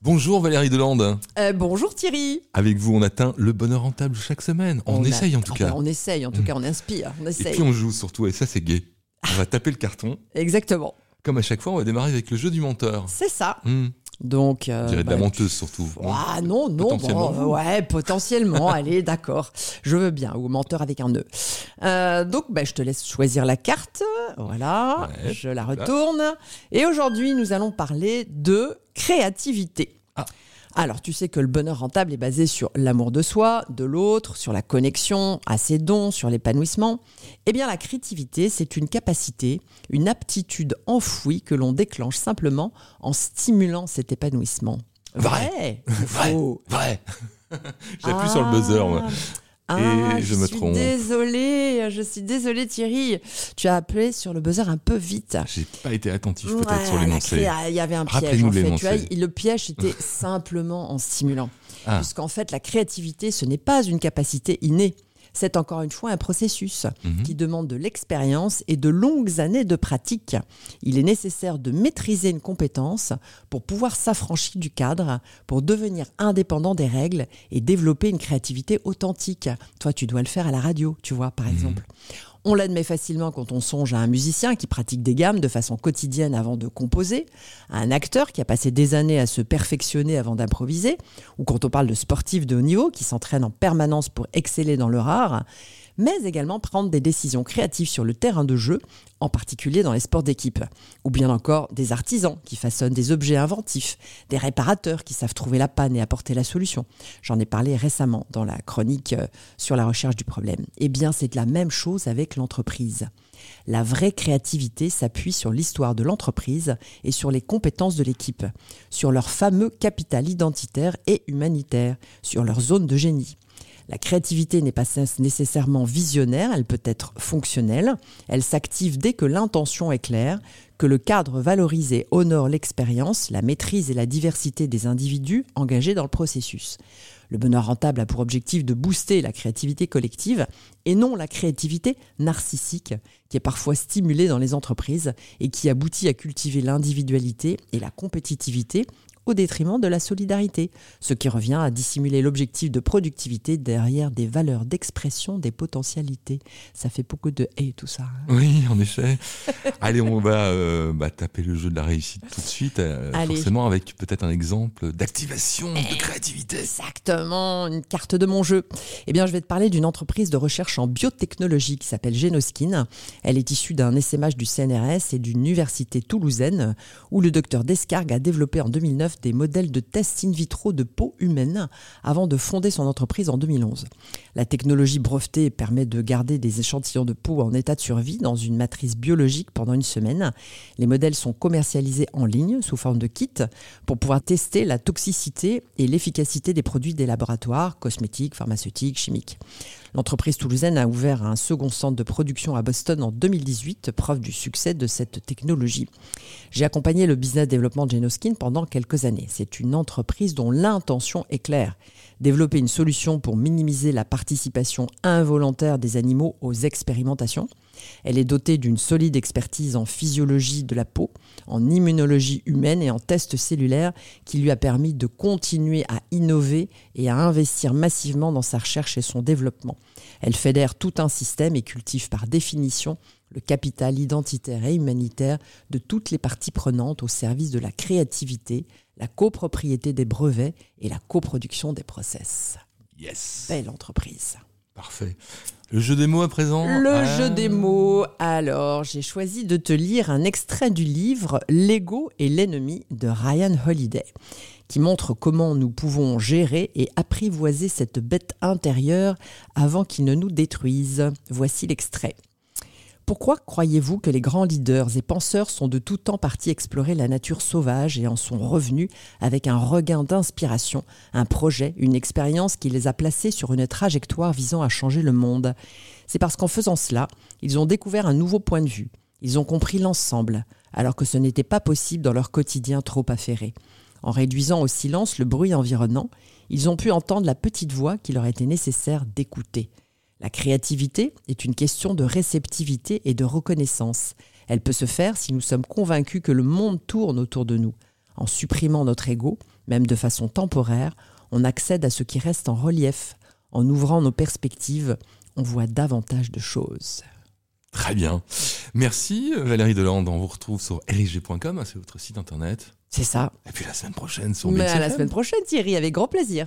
Bonjour Valérie Delande. Euh, bonjour Thierry. Avec vous, on atteint le bonheur rentable chaque semaine. On, essaye en tout cas. On essaye, en tout cas, on inspire, on essaye. Et puis on joue surtout, et ça c'est gai. On va taper le carton. Exactement. Comme à chaque fois, on va démarrer avec le jeu du menteur. C'est ça. Hmm. Donc, euh, dirais de la bah, menteuse surtout. Ah non, non, potentiellement. ouais, potentiellement. allez, d'accord. Je veux bien. Ou menteur avec un nœud. Euh, donc, bah, je te laisse choisir la carte. Voilà, je la retourne. Et aujourd'hui, nous allons parler de créativité. Ah. Alors, tu sais que le bonheur rentable est basé sur l'amour de soi, de l'autre, sur la connexion à ses dons, sur l'épanouissement. Eh bien, la créativité, c'est une capacité, une aptitude enfouie que l'on déclenche simplement en stimulant cet épanouissement. Vrai Vrai Vrai J'appuie sur le buzzer, moi. Ah, et je, me suis Désolée, je suis désolée Thierry. Tu as appelé sur le buzzer un peu vite. J'ai pas été attentif peut-être sur l'énoncé. Il y avait un piège en fait. Tu vois, le piège était simplement en stimulant. Ah. Puisqu'en fait, la créativité, ce n'est pas une capacité innée c'est encore une fois un processus mhm. qui demande de l'expérience et de longues années de pratique. Il est nécessaire de maîtriser une compétence pour pouvoir s'affranchir du cadre, pour devenir indépendant des règles et développer une créativité authentique. Toi, tu dois le faire à la radio, tu vois, par mhm. exemple. On l'admet facilement quand on songe à un musicien qui pratique des gammes de façon quotidienne avant de composer, à un acteur qui a passé des années à se perfectionner avant d'improviser, ou quand on parle de sportifs de haut niveau qui s'entraînent en permanence pour exceller dans leur art mais également prendre des décisions créatives sur le terrain de jeu, en particulier dans les sports d'équipe. Ou bien encore des artisans qui façonnent des objets inventifs, des réparateurs qui savent trouver la panne et apporter la solution. J'en ai parlé récemment dans la chronique euh, sur la recherche du problème. Eh bien, c'est la même chose avec l'entreprise. La vraie créativité s'appuie sur l'histoire de l'entreprise et sur les compétences de l'équipe, sur leur fameux capital identitaire et humanitaire, sur leur zone de génie. La créativité n'est pas nécessairement visionnaire, elle peut être fonctionnelle. Elle s'active dès que l'intention est claire, que le cadre valorisé honore l'expérience, la maîtrise et la diversité des individus engagés dans le processus. Le bonheur rentable a pour objectif de booster la créativité collective et non la créativité narcissique qui est parfois stimulée dans les entreprises et qui aboutit à cultiver l'individualité et la compétitivité au détriment de la solidarité, ce qui revient à dissimuler l'objectif de productivité derrière des valeurs d'expression des potentialités. Ça fait beaucoup de et tout ça. Hein. Oui, en effet. Allez, on va euh, bah, taper le jeu de la réussite tout de suite, euh, forcément avec peut-être un exemple d'activation de créativité. Exactement, une carte de mon jeu. Eh bien, je vais te parler d'une entreprise de recherche en biotechnologie qui s'appelle Genoskin. Elle est issue d'un essaimage du CNRS et d'une université toulousaine où le docteur Descargues a développé en 2009 des modèles de tests in vitro de peau humaine avant de fonder son entreprise en 2011. La technologie brevetée permet de garder des échantillons de peau en état de survie dans une matrice biologique pendant une semaine. Les modèles sont commercialisés en ligne sous forme de kit pour pouvoir tester la toxicité et l'efficacité des produits des laboratoires cosmétiques, pharmaceutiques, chimiques. L'entreprise toulousaine a ouvert un second centre de production à Boston en 2018, preuve du succès de cette technologie. J'ai accompagné le business développement de Genoskin pendant quelques années. C'est une entreprise dont l'intention est claire. Développer une solution pour minimiser la participation involontaire des animaux aux expérimentations. Elle est dotée d'une solide expertise en physiologie de la peau, en immunologie humaine et en tests cellulaires qui lui a permis de continuer à innover et à investir massivement dans sa recherche et son développement. Elle fédère tout un système et cultive par définition le capital identitaire et humanitaire de toutes les parties prenantes au service de la créativité, la copropriété des brevets et la coproduction des process. Yes. Belle entreprise. Parfait. Le jeu des mots à présent Le ah. jeu des mots. Alors, j'ai choisi de te lire un extrait du livre L'ego et l'ennemi de Ryan Holiday, qui montre comment nous pouvons gérer et apprivoiser cette bête intérieure avant qu'il ne nous détruise. Voici l'extrait. Pourquoi croyez-vous que les grands leaders et penseurs sont de tout temps partis explorer la nature sauvage et en sont revenus avec un regain d'inspiration, un projet, une expérience qui les a placés sur une trajectoire visant à changer le monde? C'est parce qu'en faisant cela, ils ont découvert un nouveau point de vue. Ils ont compris l'ensemble, alors que ce n'était pas possible dans leur quotidien trop affairé. En réduisant au silence le bruit environnant, ils ont pu entendre la petite voix qu'il leur était nécessaire d'écouter. La créativité est une question de réceptivité et de reconnaissance. Elle peut se faire si nous sommes convaincus que le monde tourne autour de nous. En supprimant notre ego, même de façon temporaire, on accède à ce qui reste en relief. En ouvrant nos perspectives, on voit davantage de choses. Très bien. Merci Valérie Delande. On vous retrouve sur lg.com, c'est votre site internet. C'est ça. Et puis la semaine prochaine sur Mais à la semaine prochaine Thierry, avec grand plaisir.